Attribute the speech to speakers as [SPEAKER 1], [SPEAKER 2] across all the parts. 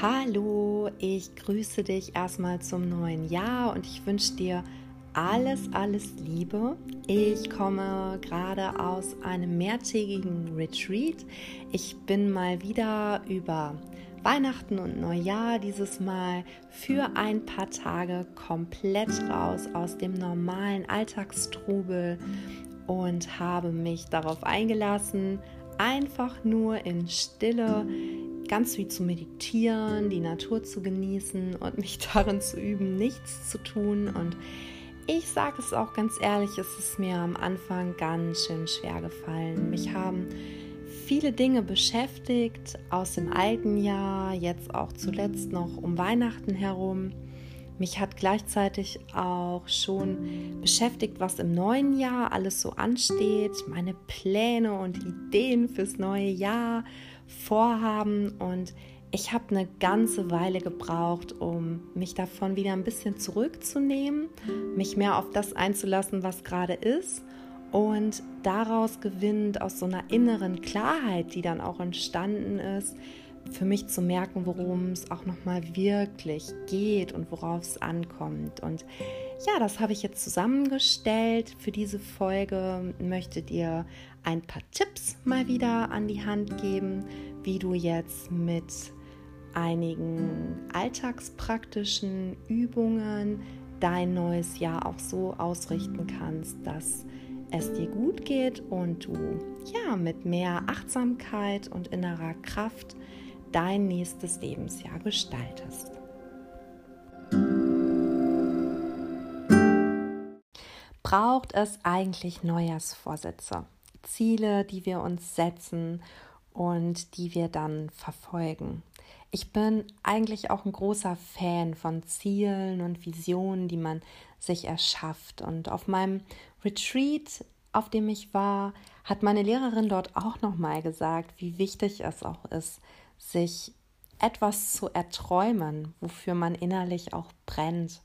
[SPEAKER 1] Hallo, ich grüße dich erstmal zum neuen Jahr und ich wünsche dir alles, alles Liebe. Ich komme gerade aus einem mehrtägigen Retreat. Ich bin mal wieder über Weihnachten und Neujahr dieses Mal für ein paar Tage komplett raus aus dem normalen Alltagstrubel und habe mich darauf eingelassen, einfach nur in Stille ganz viel zu meditieren, die Natur zu genießen und mich darin zu üben, nichts zu tun. Und ich sage es auch ganz ehrlich, es ist mir am Anfang ganz schön schwer gefallen. Mich haben viele Dinge beschäftigt aus dem alten Jahr, jetzt auch zuletzt noch um Weihnachten herum. Mich hat gleichzeitig auch schon beschäftigt, was im neuen Jahr alles so ansteht, meine Pläne und Ideen fürs neue Jahr vorhaben und ich habe eine ganze Weile gebraucht, um mich davon wieder ein bisschen zurückzunehmen, mich mehr auf das einzulassen, was gerade ist und daraus gewinnt aus so einer inneren Klarheit, die dann auch entstanden ist, für mich zu merken, worum es auch noch mal wirklich geht und worauf es ankommt. Und ja, das habe ich jetzt zusammengestellt für diese Folge. Möchte dir ein paar Tipps mal wieder an die Hand geben, wie du jetzt mit einigen alltagspraktischen Übungen dein neues Jahr auch so ausrichten kannst, dass es dir gut geht und du ja mit mehr Achtsamkeit und innerer Kraft dein nächstes Lebensjahr gestaltest. Braucht es eigentlich Neujahrsvorsätze? Ziele, die wir uns setzen und die wir dann verfolgen. Ich bin eigentlich auch ein großer Fan von Zielen und Visionen, die man sich erschafft. Und auf meinem Retreat, auf dem ich war, hat meine Lehrerin dort auch nochmal gesagt, wie wichtig es auch ist, sich etwas zu erträumen, wofür man innerlich auch brennt.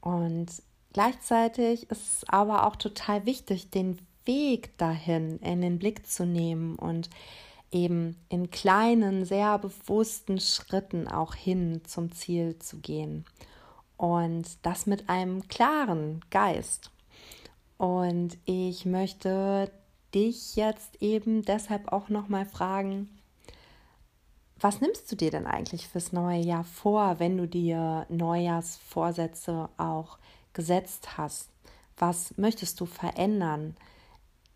[SPEAKER 1] Und gleichzeitig ist es aber auch total wichtig, den Weg dahin in den Blick zu nehmen und eben in kleinen, sehr bewussten Schritten auch hin zum Ziel zu gehen. Und das mit einem klaren Geist. Und ich möchte dich jetzt eben deshalb auch noch mal fragen, was nimmst du dir denn eigentlich fürs neue Jahr vor, wenn du dir Neujahrsvorsätze auch gesetzt hast? Was möchtest du verändern?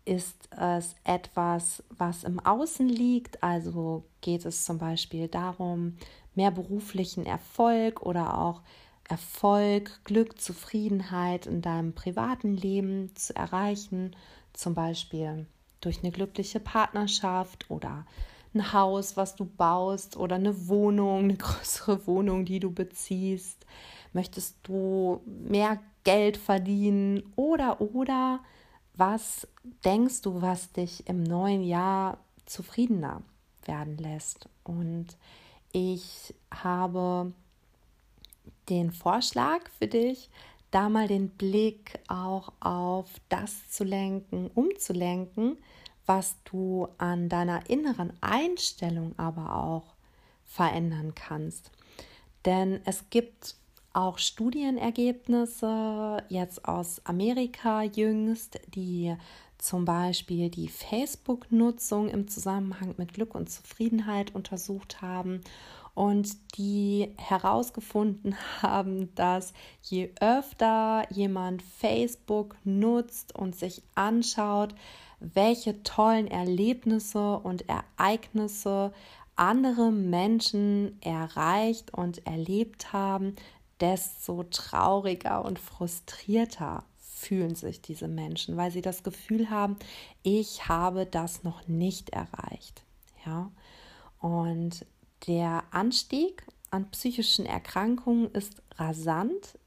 [SPEAKER 1] Ist es etwas, was im Außen liegt? Also geht es zum Beispiel darum, mehr beruflichen Erfolg oder auch Erfolg, Glück, Zufriedenheit in deinem privaten Leben zu erreichen, zum Beispiel durch eine glückliche Partnerschaft oder ein Haus, was du baust oder eine Wohnung, eine größere Wohnung, die du beziehst? Möchtest du mehr Geld verdienen oder oder was denkst du, was dich im neuen Jahr zufriedener werden lässt? Und ich habe den Vorschlag für dich, da mal den Blick auch auf das zu lenken, umzulenken, was du an deiner inneren Einstellung aber auch verändern kannst. Denn es gibt auch Studienergebnisse jetzt aus Amerika jüngst, die zum Beispiel die Facebook-Nutzung im Zusammenhang mit Glück und Zufriedenheit untersucht haben und die herausgefunden haben, dass je öfter jemand Facebook nutzt und sich anschaut, welche tollen Erlebnisse und Ereignisse andere Menschen erreicht und erlebt haben, desto trauriger und frustrierter fühlen sich diese Menschen, weil sie das Gefühl haben, ich habe das noch nicht erreicht. Ja? Und der Anstieg an psychischen Erkrankungen ist rasant.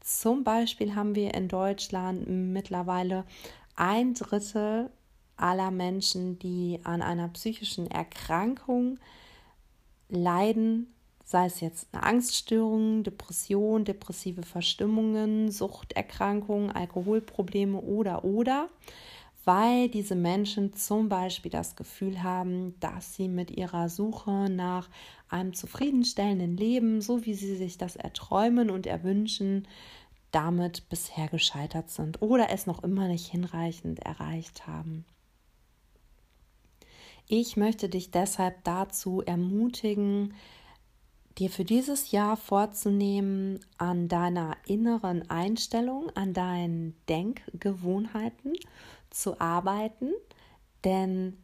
[SPEAKER 1] Zum Beispiel haben wir in Deutschland mittlerweile ein Drittel aller Menschen, die an einer psychischen Erkrankung leiden, sei es jetzt eine Angststörung, Depression, depressive Verstimmungen, Suchterkrankungen, Alkoholprobleme oder oder, weil diese Menschen zum Beispiel das Gefühl haben, dass sie mit ihrer Suche nach einem zufriedenstellenden Leben, so wie sie sich das erträumen und erwünschen, damit bisher gescheitert sind oder es noch immer nicht hinreichend erreicht haben. Ich möchte dich deshalb dazu ermutigen, dir für dieses Jahr vorzunehmen, an deiner inneren Einstellung, an deinen Denkgewohnheiten zu arbeiten, denn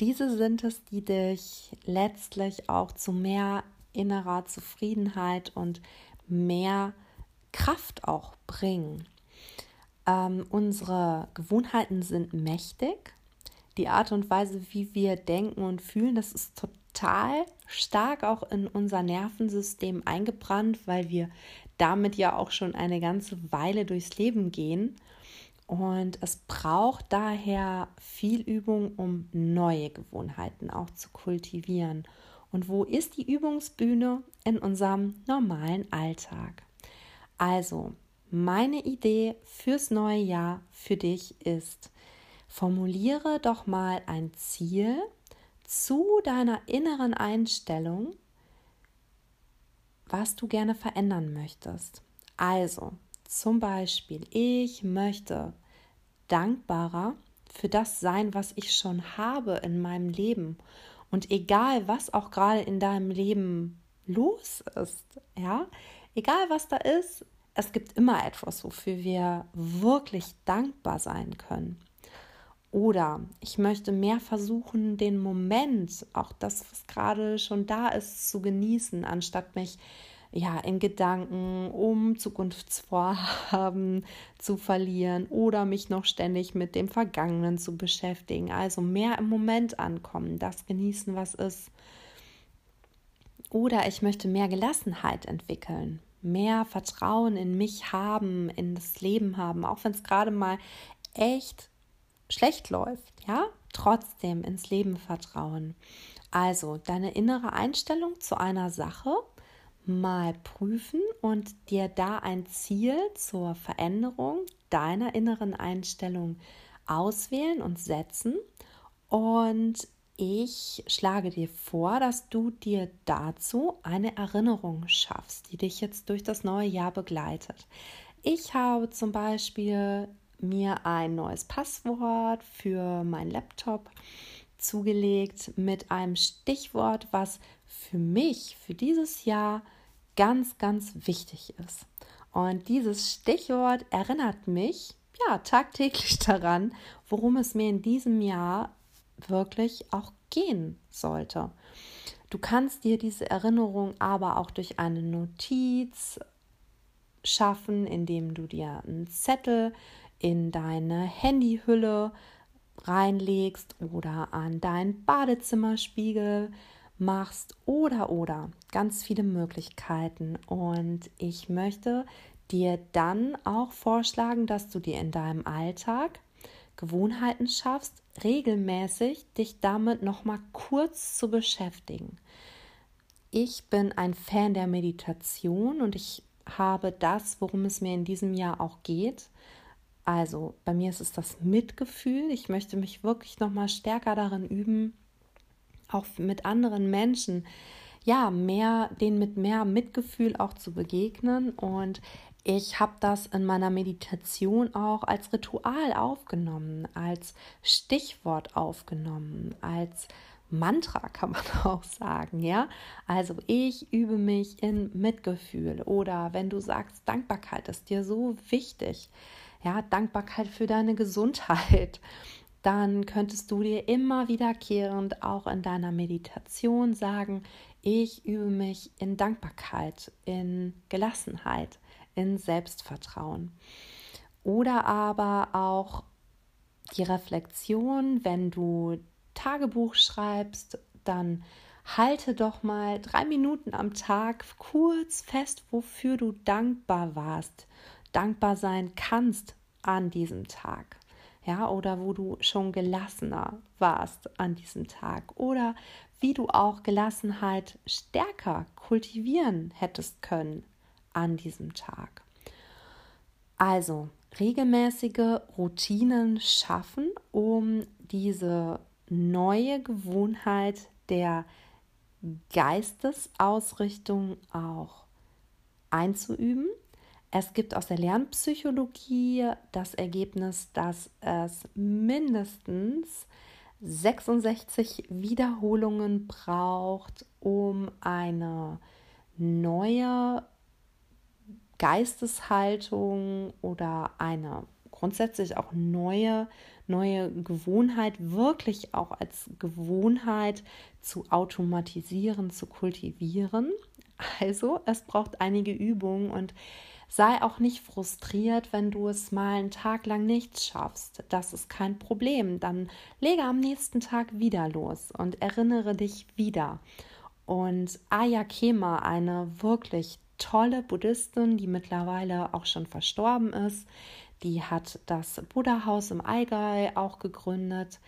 [SPEAKER 1] diese sind es, die dich letztlich auch zu mehr innerer Zufriedenheit und mehr Kraft auch bringen. Ähm, unsere Gewohnheiten sind mächtig. Die Art und Weise, wie wir denken und fühlen, das ist total stark auch in unser Nervensystem eingebrannt, weil wir damit ja auch schon eine ganze Weile durchs Leben gehen. Und es braucht daher viel Übung, um neue Gewohnheiten auch zu kultivieren. Und wo ist die Übungsbühne in unserem normalen Alltag? Also, meine Idee fürs neue Jahr für dich ist, formuliere doch mal ein Ziel zu deiner inneren Einstellung, was du gerne verändern möchtest. Also, zum Beispiel, ich möchte dankbarer für das sein, was ich schon habe in meinem Leben. Und egal, was auch gerade in deinem Leben los ist, ja, Egal was da ist, es gibt immer etwas, wofür wir wirklich dankbar sein können. Oder ich möchte mehr versuchen, den Moment, auch das, was gerade schon da ist, zu genießen, anstatt mich ja in Gedanken um Zukunftsvorhaben zu verlieren oder mich noch ständig mit dem Vergangenen zu beschäftigen. Also mehr im Moment ankommen, das genießen, was ist. Oder ich möchte mehr Gelassenheit entwickeln mehr Vertrauen in mich haben, in das Leben haben, auch wenn es gerade mal echt schlecht läuft, ja, trotzdem ins Leben vertrauen. Also deine innere Einstellung zu einer Sache mal prüfen und dir da ein Ziel zur Veränderung deiner inneren Einstellung auswählen und setzen und ich schlage dir vor, dass du dir dazu eine Erinnerung schaffst, die dich jetzt durch das neue Jahr begleitet. Ich habe zum Beispiel mir ein neues Passwort für meinen Laptop zugelegt mit einem Stichwort, was für mich, für dieses Jahr ganz, ganz wichtig ist. Und dieses Stichwort erinnert mich ja tagtäglich daran, worum es mir in diesem Jahr wirklich auch gehen sollte. Du kannst dir diese Erinnerung aber auch durch eine Notiz schaffen, indem du dir einen Zettel in deine Handyhülle reinlegst oder an deinen Badezimmerspiegel machst oder oder ganz viele Möglichkeiten und ich möchte dir dann auch vorschlagen, dass du dir in deinem Alltag Gewohnheiten schaffst, regelmäßig dich damit noch mal kurz zu beschäftigen. Ich bin ein Fan der Meditation und ich habe das, worum es mir in diesem Jahr auch geht. Also bei mir ist es das Mitgefühl. Ich möchte mich wirklich noch mal stärker darin üben, auch mit anderen Menschen, ja, mehr, denen mit mehr Mitgefühl auch zu begegnen und ich habe das in meiner Meditation auch als Ritual aufgenommen, als Stichwort aufgenommen, als Mantra kann man auch sagen, ja? Also ich übe mich in Mitgefühl oder wenn du sagst, Dankbarkeit ist dir so wichtig, ja, Dankbarkeit für deine Gesundheit, dann könntest du dir immer wiederkehrend auch in deiner Meditation sagen, ich übe mich in Dankbarkeit, in Gelassenheit, in Selbstvertrauen. Oder aber auch die Reflexion, wenn du Tagebuch schreibst, dann halte doch mal drei Minuten am Tag kurz fest, wofür du dankbar warst, dankbar sein kannst an diesem Tag. Ja, oder wo du schon gelassener warst an diesem Tag oder wie du auch Gelassenheit stärker kultivieren hättest können an diesem Tag. Also, regelmäßige Routinen schaffen, um diese neue Gewohnheit der Geistesausrichtung auch einzuüben. Es gibt aus der Lernpsychologie das Ergebnis, dass es mindestens 66 Wiederholungen braucht, um eine neue Geisteshaltung oder eine grundsätzlich auch neue, neue Gewohnheit wirklich auch als Gewohnheit zu automatisieren, zu kultivieren. Also es braucht einige Übungen und sei auch nicht frustriert, wenn du es mal einen Tag lang nicht schaffst. Das ist kein Problem. Dann lege am nächsten Tag wieder los und erinnere dich wieder. Und Aya Kema, eine wirklich tolle Buddhistin, die mittlerweile auch schon verstorben ist, die hat das Buddha-Haus im Allgäu auch gegründet.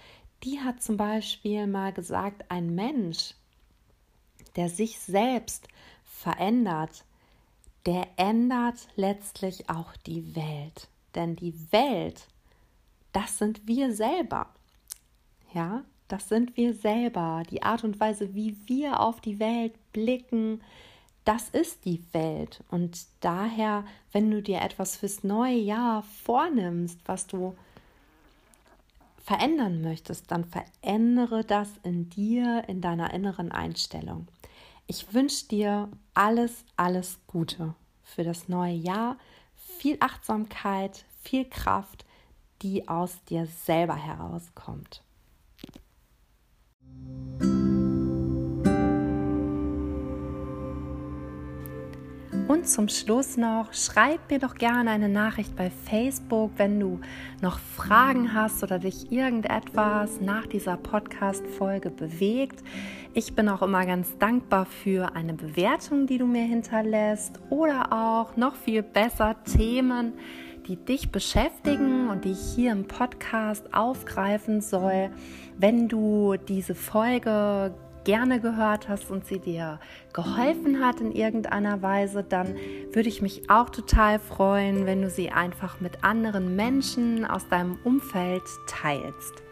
[SPEAKER 1] Die hat zum Beispiel mal gesagt, ein Mensch, der sich selbst verändert, der ändert letztlich auch die Welt. Denn die Welt, das sind wir selber. Ja, das sind wir selber. Die Art und Weise, wie wir auf die Welt blicken, das ist die Welt. Und daher, wenn du dir etwas fürs neue Jahr vornimmst, was du verändern möchtest, dann verändere das in dir, in deiner inneren Einstellung. Ich wünsche dir alles, alles Gute für das neue Jahr, viel Achtsamkeit, viel Kraft, die aus dir selber herauskommt. Und zum Schluss noch, schreib mir doch gerne eine Nachricht bei Facebook, wenn du noch Fragen hast oder dich irgendetwas nach dieser Podcast-Folge bewegt. Ich bin auch immer ganz dankbar für eine Bewertung, die du mir hinterlässt oder auch noch viel besser Themen, die dich beschäftigen und die ich hier im Podcast aufgreifen soll. Wenn du diese Folge gerne gehört hast und sie dir geholfen hat in irgendeiner Weise, dann würde ich mich auch total freuen, wenn du sie einfach mit anderen Menschen aus deinem Umfeld teilst.